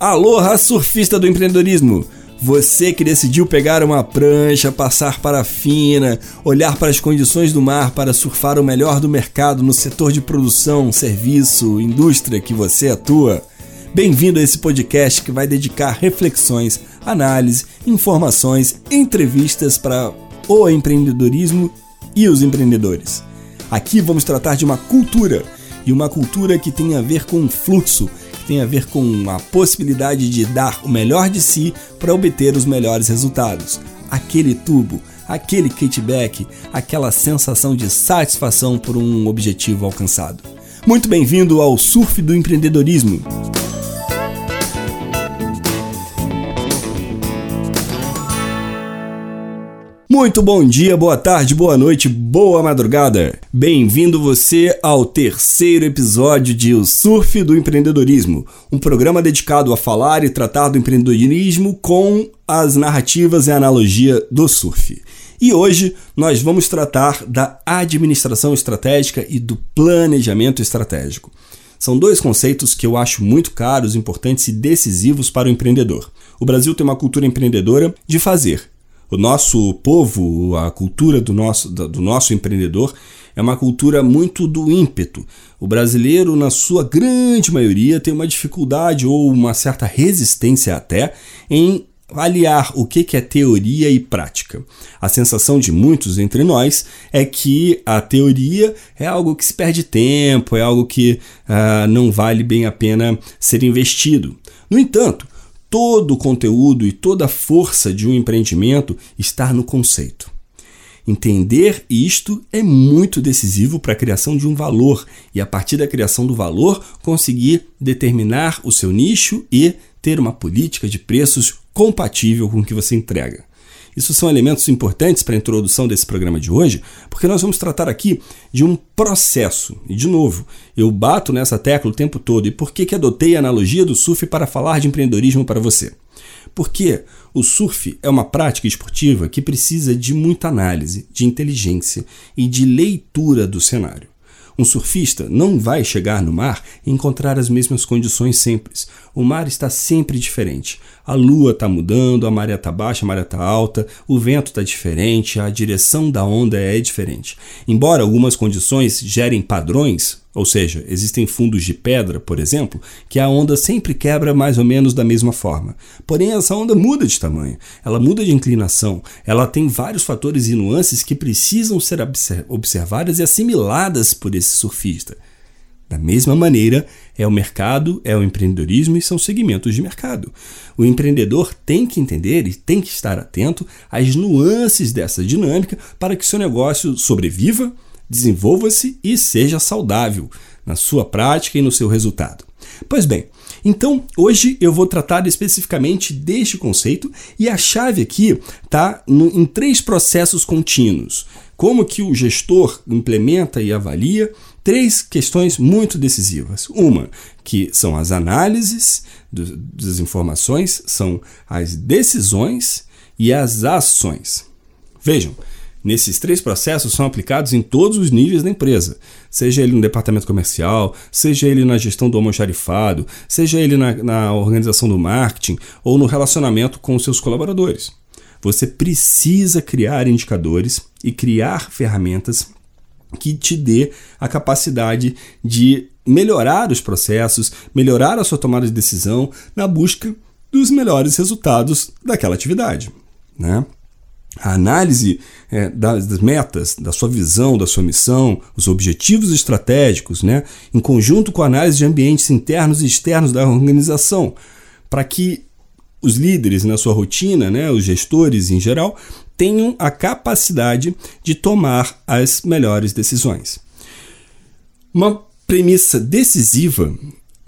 Aloha, surfista do empreendedorismo! Você que decidiu pegar uma prancha, passar para a fina, olhar para as condições do mar para surfar o melhor do mercado no setor de produção, serviço, indústria que você atua. Bem-vindo a esse podcast que vai dedicar reflexões, análise, informações, entrevistas para o empreendedorismo e os empreendedores. Aqui vamos tratar de uma cultura e uma cultura que tem a ver com fluxo tem a ver com a possibilidade de dar o melhor de si para obter os melhores resultados. Aquele tubo, aquele kickback, aquela sensação de satisfação por um objetivo alcançado. Muito bem-vindo ao Surf do Empreendedorismo. Muito bom dia, boa tarde, boa noite, boa madrugada. Bem-vindo você ao terceiro episódio de O Surf do Empreendedorismo, um programa dedicado a falar e tratar do empreendedorismo com as narrativas e analogia do surf. E hoje nós vamos tratar da administração estratégica e do planejamento estratégico. São dois conceitos que eu acho muito caros, importantes e decisivos para o empreendedor. O Brasil tem uma cultura empreendedora de fazer, o nosso povo, a cultura do nosso, do nosso empreendedor, é uma cultura muito do ímpeto. O brasileiro, na sua grande maioria, tem uma dificuldade ou uma certa resistência até em aliar o que é teoria e prática. A sensação de muitos entre nós é que a teoria é algo que se perde tempo, é algo que uh, não vale bem a pena ser investido. No entanto, todo o conteúdo e toda a força de um empreendimento está no conceito. Entender isto é muito decisivo para a criação de um valor e, a partir da criação do valor, conseguir determinar o seu nicho e ter uma política de preços compatível com o que você entrega. Isso são elementos importantes para a introdução desse programa de hoje, porque nós vamos tratar aqui de um processo. E, de novo, eu bato nessa tecla o tempo todo. E por que, que adotei a analogia do surf para falar de empreendedorismo para você? Porque o surf é uma prática esportiva que precisa de muita análise, de inteligência e de leitura do cenário. Um surfista não vai chegar no mar e encontrar as mesmas condições sempre. O mar está sempre diferente. A lua está mudando, a maré está baixa, a maré está alta, o vento está diferente, a direção da onda é diferente. Embora algumas condições gerem padrões, ou seja, existem fundos de pedra, por exemplo, que a onda sempre quebra mais ou menos da mesma forma. Porém, essa onda muda de tamanho, ela muda de inclinação, ela tem vários fatores e nuances que precisam ser observadas e assimiladas por esse surfista. Da mesma maneira, é o mercado, é o empreendedorismo e são segmentos de mercado. O empreendedor tem que entender e tem que estar atento às nuances dessa dinâmica para que seu negócio sobreviva desenvolva-se e seja saudável na sua prática e no seu resultado. Pois bem, então hoje eu vou tratar especificamente deste conceito e a chave aqui está em três processos contínuos. Como que o gestor implementa e avalia três questões muito decisivas. Uma, que são as análises do, das informações, são as decisões e as ações. Vejam, Nesses três processos são aplicados em todos os níveis da empresa, seja ele no departamento comercial, seja ele na gestão do almoxarifado, seja ele na, na organização do marketing ou no relacionamento com os seus colaboradores. Você precisa criar indicadores e criar ferramentas que te dê a capacidade de melhorar os processos, melhorar a sua tomada de decisão na busca dos melhores resultados daquela atividade. Né? A análise é, das metas, da sua visão, da sua missão, os objetivos estratégicos, né, em conjunto com a análise de ambientes internos e externos da organização, para que os líderes na sua rotina, né, os gestores em geral, tenham a capacidade de tomar as melhores decisões. Uma premissa decisiva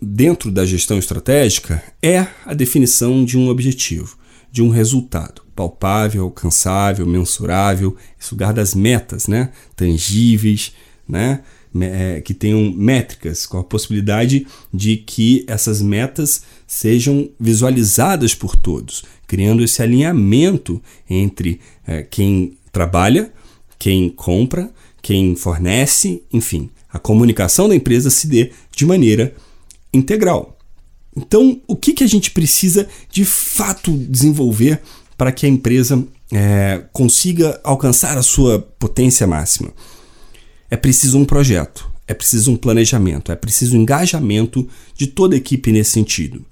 dentro da gestão estratégica é a definição de um objetivo, de um resultado palpável, alcançável, mensurável, esse lugar das metas, né? tangíveis, né? É, que tenham métricas, com a possibilidade de que essas metas sejam visualizadas por todos, criando esse alinhamento entre é, quem trabalha, quem compra, quem fornece, enfim, a comunicação da empresa se dê de maneira integral. Então, o que, que a gente precisa de fato desenvolver para que a empresa é, consiga alcançar a sua potência máxima? É preciso um projeto, é preciso um planejamento, é preciso um engajamento de toda a equipe nesse sentido.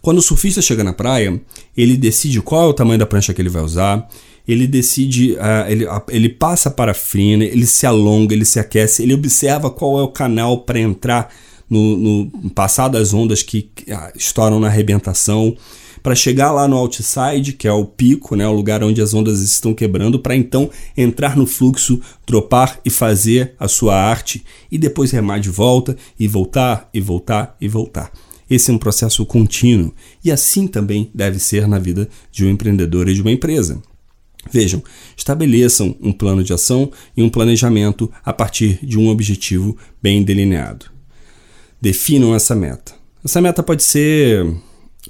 Quando o surfista chega na praia, ele decide qual é o tamanho da prancha que ele vai usar, ele decide, uh, ele, uh, ele passa a frina, ele se alonga, ele se aquece, ele observa qual é o canal para entrar no, no passar das ondas que uh, estouram na arrebentação, para chegar lá no outside, que é o pico, né, o lugar onde as ondas estão quebrando, para então entrar no fluxo, dropar e fazer a sua arte e depois remar de volta e voltar e voltar e voltar. Esse é um processo contínuo e assim também deve ser na vida de um empreendedor e de uma empresa. Vejam, estabeleçam um plano de ação e um planejamento a partir de um objetivo bem delineado. Definam essa meta. Essa meta pode ser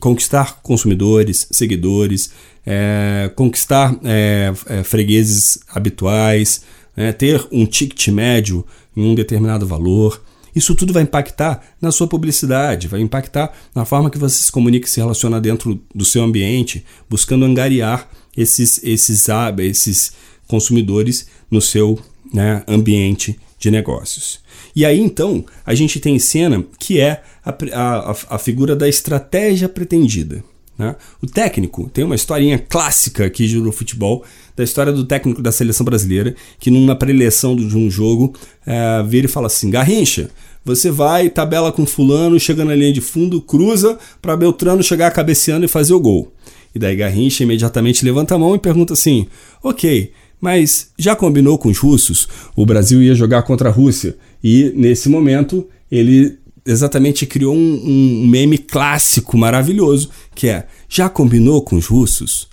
conquistar consumidores, seguidores, é, conquistar é, é, fregueses habituais, né, ter um ticket médio em um determinado valor. Isso tudo vai impactar na sua publicidade, vai impactar na forma que você se comunica e se relaciona dentro do seu ambiente, buscando angariar esses, esses, esses consumidores no seu né, ambiente de negócios. E aí então a gente tem cena que é a, a, a figura da estratégia pretendida. Né? O técnico tem uma historinha clássica aqui no futebol, da história do técnico da seleção brasileira, que numa preleção de um jogo é, vira e fala assim: Garrincha, você vai, tabela com Fulano, chega na linha de fundo, cruza para Beltrano chegar cabeceando e fazer o gol. E daí Garrincha imediatamente levanta a mão e pergunta assim: Ok, mas já combinou com os russos? O Brasil ia jogar contra a Rússia e nesse momento ele exatamente criou um, um meme clássico maravilhoso que é: já combinou com os russos?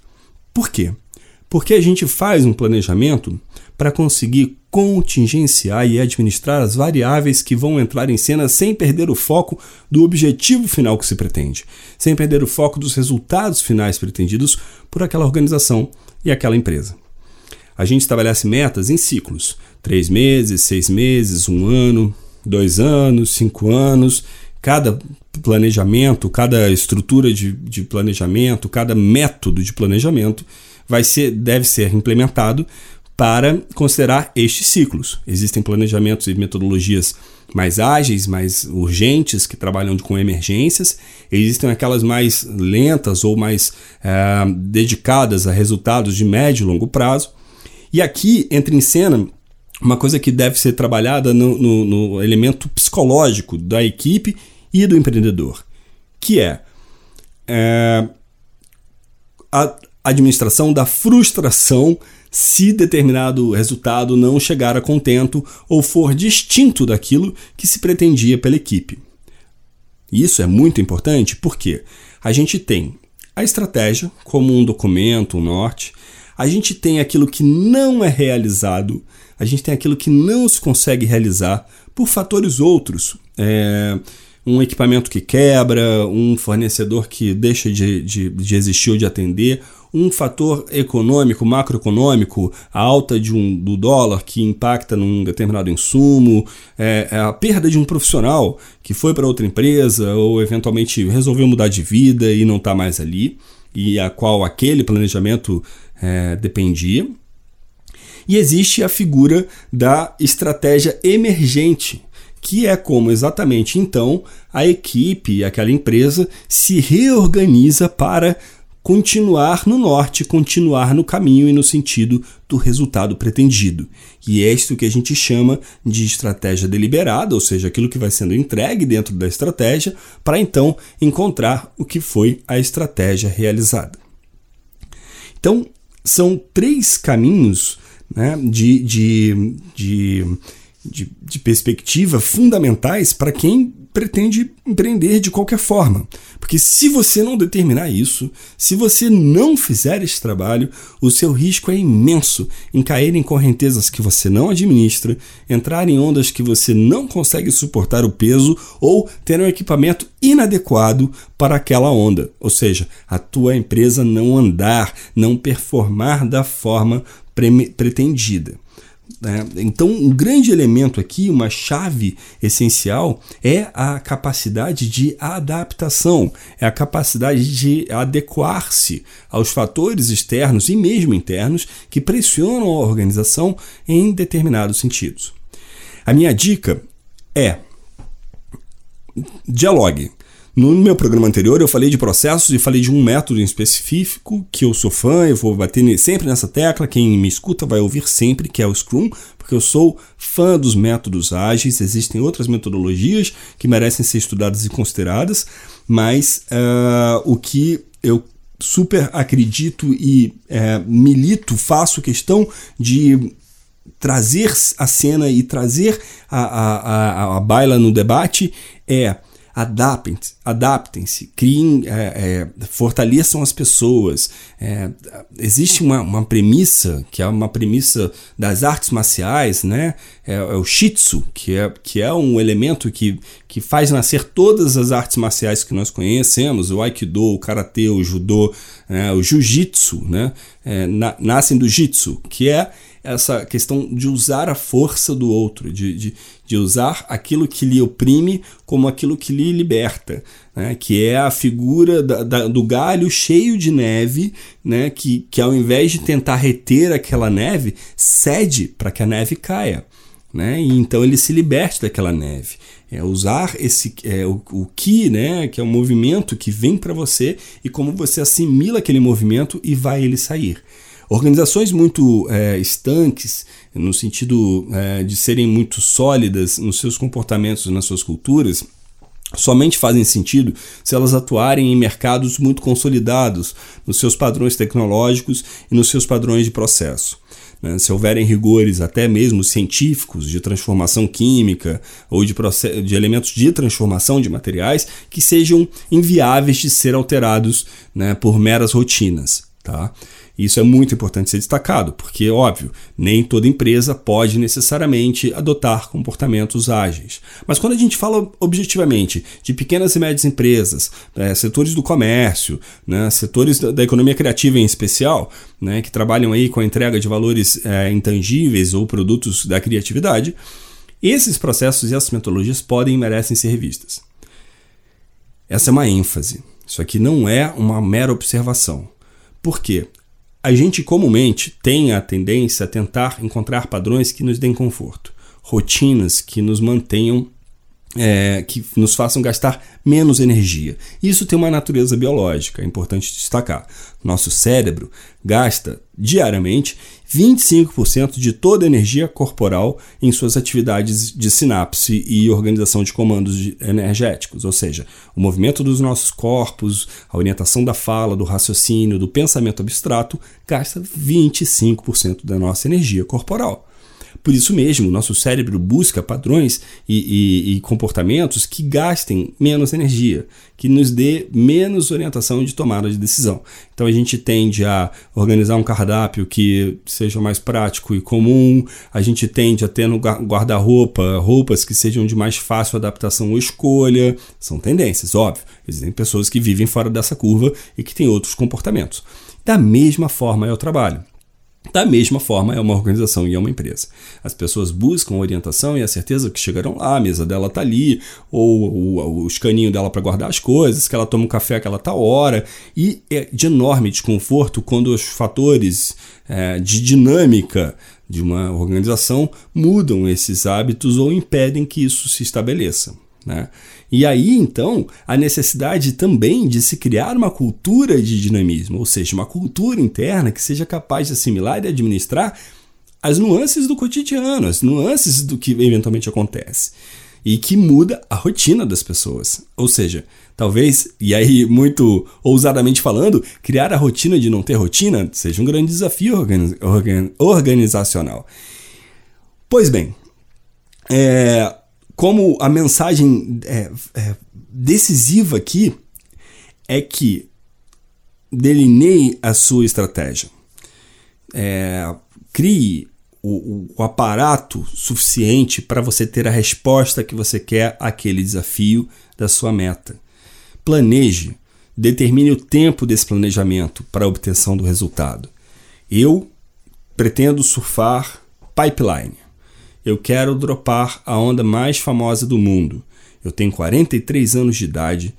Por quê? Porque a gente faz um planejamento para conseguir contingenciar e administrar as variáveis que vão entrar em cena sem perder o foco do objetivo final que se pretende, sem perder o foco dos resultados finais pretendidos por aquela organização e aquela empresa. A gente estabelece metas em ciclos: três meses, seis meses, um ano, dois anos, cinco anos. Cada planejamento, cada estrutura de, de planejamento, cada método de planejamento vai ser, deve ser implementado para considerar estes ciclos. Existem planejamentos e metodologias mais ágeis, mais urgentes, que trabalham com emergências. Existem aquelas mais lentas ou mais é, dedicadas a resultados de médio e longo prazo. E aqui entra em cena uma coisa que deve ser trabalhada no, no, no elemento psicológico da equipe e do empreendedor, que é, é a administração da frustração se determinado resultado não chegar a contento ou for distinto daquilo que se pretendia pela equipe. Isso é muito importante porque a gente tem a estratégia como um documento, um norte, a gente tem aquilo que não é realizado, a gente tem aquilo que não se consegue realizar por fatores outros. É, um equipamento que quebra, um fornecedor que deixa de, de, de existir ou de atender, um fator econômico, macroeconômico, a alta de um, do dólar que impacta num determinado insumo, é, é a perda de um profissional que foi para outra empresa ou eventualmente resolveu mudar de vida e não está mais ali, e a qual aquele planejamento é, dependia. E existe a figura da estratégia emergente, que é como exatamente então a equipe, aquela empresa, se reorganiza para continuar no norte, continuar no caminho e no sentido do resultado pretendido. E é isto que a gente chama de estratégia deliberada, ou seja, aquilo que vai sendo entregue dentro da estratégia para então encontrar o que foi a estratégia realizada. Então, são três caminhos né, de, de, de, de, de perspectiva fundamentais para quem pretende empreender de qualquer forma. Porque se você não determinar isso, se você não fizer esse trabalho, o seu risco é imenso em cair em correntezas que você não administra, entrar em ondas que você não consegue suportar o peso ou ter um equipamento inadequado para aquela onda. Ou seja, a tua empresa não andar, não performar da forma pretendida. Né? Então, um grande elemento aqui, uma chave essencial, é a capacidade de adaptação, é a capacidade de adequar-se aos fatores externos e mesmo internos que pressionam a organização em determinados sentidos. A minha dica é dialogue. No meu programa anterior eu falei de processos e falei de um método em específico que eu sou fã, eu vou bater sempre nessa tecla, quem me escuta vai ouvir sempre, que é o Scrum, porque eu sou fã dos métodos ágeis, existem outras metodologias que merecem ser estudadas e consideradas, mas uh, o que eu super acredito e uh, milito, faço questão de trazer a cena e trazer a, a, a, a baila no debate é adaptem-se, adaptem criem, é, é, fortaleçam as pessoas. É, existe uma, uma premissa, que é uma premissa das artes marciais, né? É, é, o Shitsu, que é, que é um elemento que, que faz nascer todas as artes marciais que nós conhecemos, o Aikido, o Karatê, o Judô, né? o Jiu-Jitsu, né? É, na, nascem do Jitsu, que é essa questão de usar a força do outro, de, de, de usar aquilo que lhe oprime como aquilo que lhe liberta, né? que é a figura da, da, do galho cheio de neve, né? que, que ao invés de tentar reter aquela neve, cede para que a neve caia. Né? E então ele se liberte daquela neve. É usar esse é, o, o né? que é um movimento que vem para você e como você assimila aquele movimento e vai ele sair. Organizações muito é, estanques, no sentido é, de serem muito sólidas nos seus comportamentos, nas suas culturas, somente fazem sentido se elas atuarem em mercados muito consolidados, nos seus padrões tecnológicos e nos seus padrões de processo. Né? Se houverem rigores até mesmo científicos de transformação química ou de, de elementos de transformação de materiais que sejam inviáveis de ser alterados né, por meras rotinas. Tá? Isso é muito importante ser destacado, porque, óbvio, nem toda empresa pode necessariamente adotar comportamentos ágeis. Mas quando a gente fala objetivamente de pequenas e médias empresas, é, setores do comércio, né, setores da, da, economia criativa em especial, né, que trabalham aí com a entrega de valores é, intangíveis ou produtos da criatividade, esses processos e essas metodologias podem e merecem ser revistas. Essa é uma ênfase. Isso aqui não é uma mera observação. Por quê? A gente comumente tem a tendência a tentar encontrar padrões que nos deem conforto, rotinas que nos mantenham é, que nos façam gastar menos energia. Isso tem uma natureza biológica, é importante destacar. Nosso cérebro gasta diariamente 25% de toda a energia corporal em suas atividades de sinapse e organização de comandos energéticos, ou seja, o movimento dos nossos corpos, a orientação da fala, do raciocínio, do pensamento abstrato gasta 25% da nossa energia corporal. Por isso mesmo, nosso cérebro busca padrões e, e, e, comportamentos que gastem menos energia, que nos dê menos orientação de tomada de decisão. Então a gente tende a organizar um cardápio que seja mais prático e comum, a gente tende a ter no guarda-roupa roupas que sejam de mais fácil adaptação ou escolha. São tendências, óbvio. Existem pessoas que vivem fora dessa curva e que têm outros comportamentos. Da mesma forma é o trabalho. Da mesma forma, é uma organização e é uma empresa. As pessoas buscam orientação e a certeza que chegarão lá, a mesa dela está ali, ou, o escaninho dela para guardar as coisas, que ela toma um café aquela tal hora. E é de enorme desconforto quando os fatores é, de dinâmica de uma organização mudam esses hábitos ou impedem que isso se estabeleça. Né? E aí, então, a necessidade também de se criar uma cultura de dinamismo, ou seja, uma cultura interna que seja capaz de assimilar e administrar as nuances do cotidiano, as nuances do que eventualmente acontece. E que muda a rotina das pessoas. Ou seja, talvez, e aí muito ousadamente falando, criar a rotina de não ter rotina seja um grande desafio organizacional. Pois bem, é, como a mensagem é, é, decisiva aqui é que delineie a sua estratégia. É, crie o, o, aparato suficiente para você ter a resposta que você quer àquele desafio da sua meta. Planeje, determine o tempo desse planejamento para a obtenção do resultado. Eu pretendo surfar pipeline. Eu quero dropar a onda mais famosa do mundo. Eu tenho 43 anos de idade,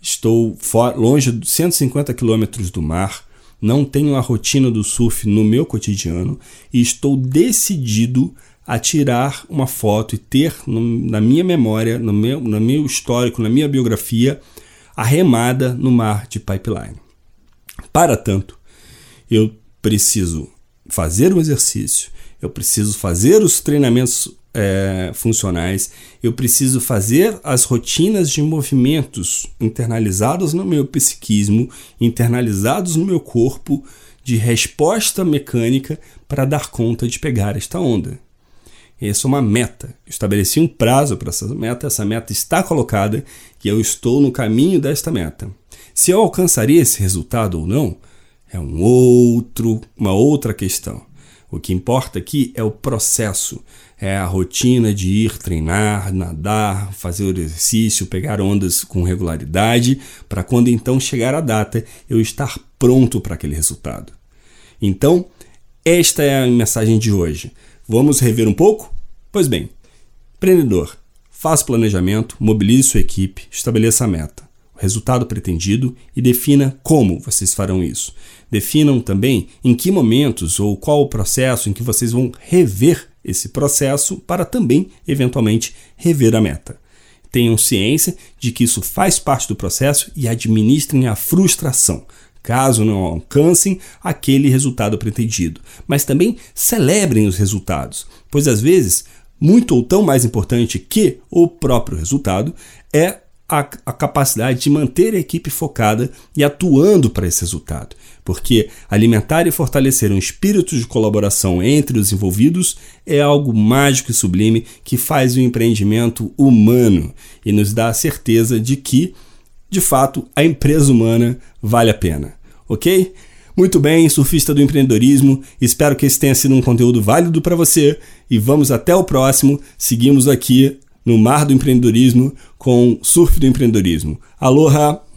estou longe de 150 quilômetros do mar, não tenho a rotina do surf no meu cotidiano e estou decidido a tirar uma foto e ter no, na minha memória, no meu, no meu histórico, na minha biografia, a remada no mar de pipeline. Para tanto, eu preciso fazer o exercício, eu preciso fazer os treinamentos é, funcionais, eu preciso fazer as rotinas de movimentos internalizados no meu psiquismo, internalizados no meu corpo, de resposta mecânica para dar conta de pegar esta onda. Essa é uma meta. Eu estabeleci um prazo para essa meta, essa meta está colocada e eu estou no caminho desta meta. Se eu alcançaria esse resultado ou não, é um outro, uma outra questão. O que importa aqui é o processo, é a rotina de ir treinar, nadar, fazer o exercício, pegar ondas com regularidade, para quando então chegar a data eu estar pronto para aquele resultado. Então, esta é a mensagem de hoje. Vamos rever um pouco? Pois bem, empreendedor, faça planejamento, mobilize sua equipe, estabeleça a meta, resultado pretendido e defina como vocês farão isso. Definam também em que momentos ou qual o processo em que vocês vão rever esse processo para também, eventualmente, rever a meta. Tenham ciência de que isso faz parte do processo e administrem a frustração caso não alcancem aquele resultado pretendido. Mas também celebrem os resultados, pois às vezes, muito ou tão mais importante que o próprio resultado é a, a capacidade de manter a equipe focada e atuando para esse resultado. Porque alimentar e fortalecer um espírito de colaboração entre os envolvidos é algo mágico e sublime que faz o empreendimento humano e nos dá a certeza de que de fato, a empresa humana vale a pena, ok? Muito bem, surfista do empreendedorismo, espero que esse tenha sido um conteúdo válido para você e vamos até o próximo. Seguimos aqui no Mar do Empreendedorismo com Surf do Empreendedorismo. Aloha!